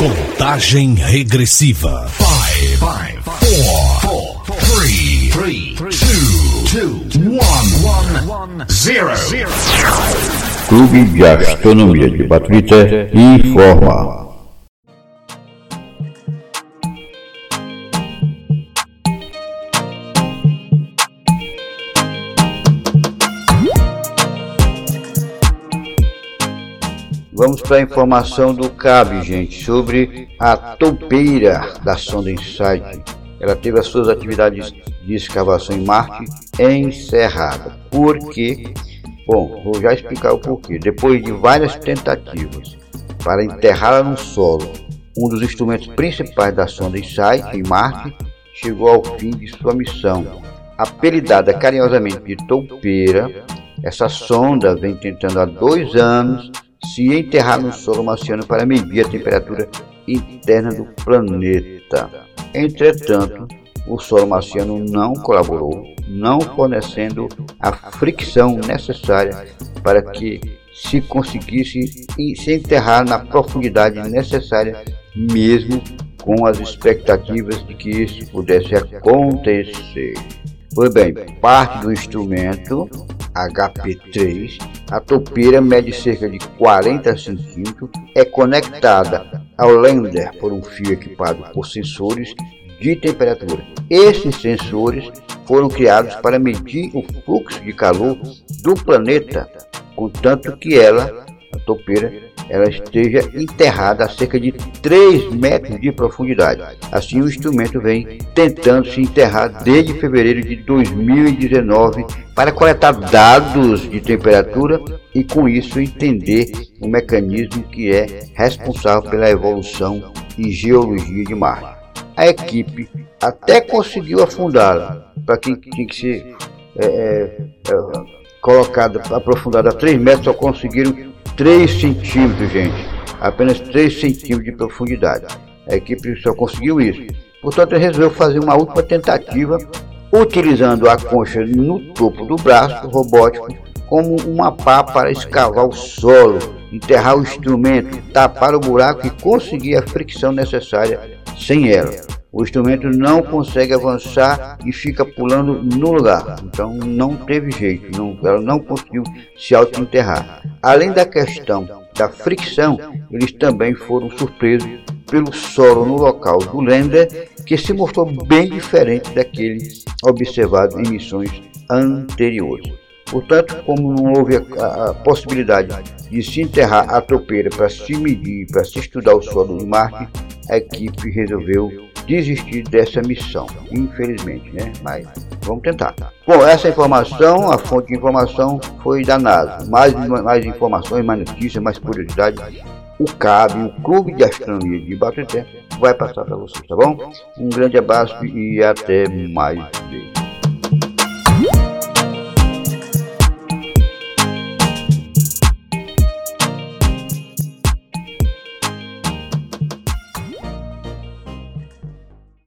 Contagem regressiva. Five, five, four, four, three, three, two, two, one, one, zero. Clube de Astronomia de Baturité informa. Vamos para a informação do CAB, gente, sobre a toupeira da sonda InSight. Ela teve as suas atividades de escavação em Marte encerrada. Por quê? Bom, vou já explicar o porquê. Depois de várias tentativas para enterrá-la no solo, um dos instrumentos principais da sonda InSight em Marte chegou ao fim de sua missão. Apelidada carinhosamente de toupeira, essa sonda vem tentando há dois anos se enterrar no solo marciano para medir a temperatura interna do planeta. Entretanto, o solo marciano não colaborou, não fornecendo a fricção necessária para que se conseguisse se enterrar na profundidade necessária, mesmo com as expectativas de que isso pudesse acontecer. Pois bem, parte do instrumento HP3, a topeira mede cerca de 40 centímetros, é conectada ao lander por um fio equipado por sensores de temperatura. Esses sensores foram criados para medir o fluxo de calor do planeta, contanto que ela, a topeira, ela esteja enterrada a cerca de 3 metros de profundidade. Assim, o instrumento vem tentando se enterrar desde fevereiro de 2019 para coletar dados de temperatura e, com isso, entender o mecanismo que é responsável pela evolução e geologia de Marte. A equipe até conseguiu afundá-la, para quem tinha que ser é, é, é, colocada, aprofundada a 3 metros, só conseguiram 3 centímetros, gente. Apenas 3 centímetros de profundidade. A equipe só conseguiu isso. Portanto, resolveu fazer uma última tentativa utilizando a concha no topo do braço robótico como uma pá para escavar o solo, enterrar o instrumento, tapar o buraco e conseguir a fricção necessária sem ela. O instrumento não consegue avançar e fica pulando no lugar. Então não teve jeito, não, ela não conseguiu se auto-enterrar. Além da questão da fricção, eles também foram surpresos pelo solo no local do lander, que se mostrou bem diferente daquele observado em missões anteriores. Portanto, como não houve a, a possibilidade de se enterrar a topeira para se medir, para se estudar o solo de Marte, a equipe resolveu desistir dessa missão, infelizmente, né? Mas vamos tentar. Bom, essa informação, a fonte de informação foi da NASA. Mais, mais informações, mais notícias, mais curiosidades. O CAB, o Clube de Astronomia de Baturité, vai passar para vocês, tá bom? Um grande abraço e até mais vezes.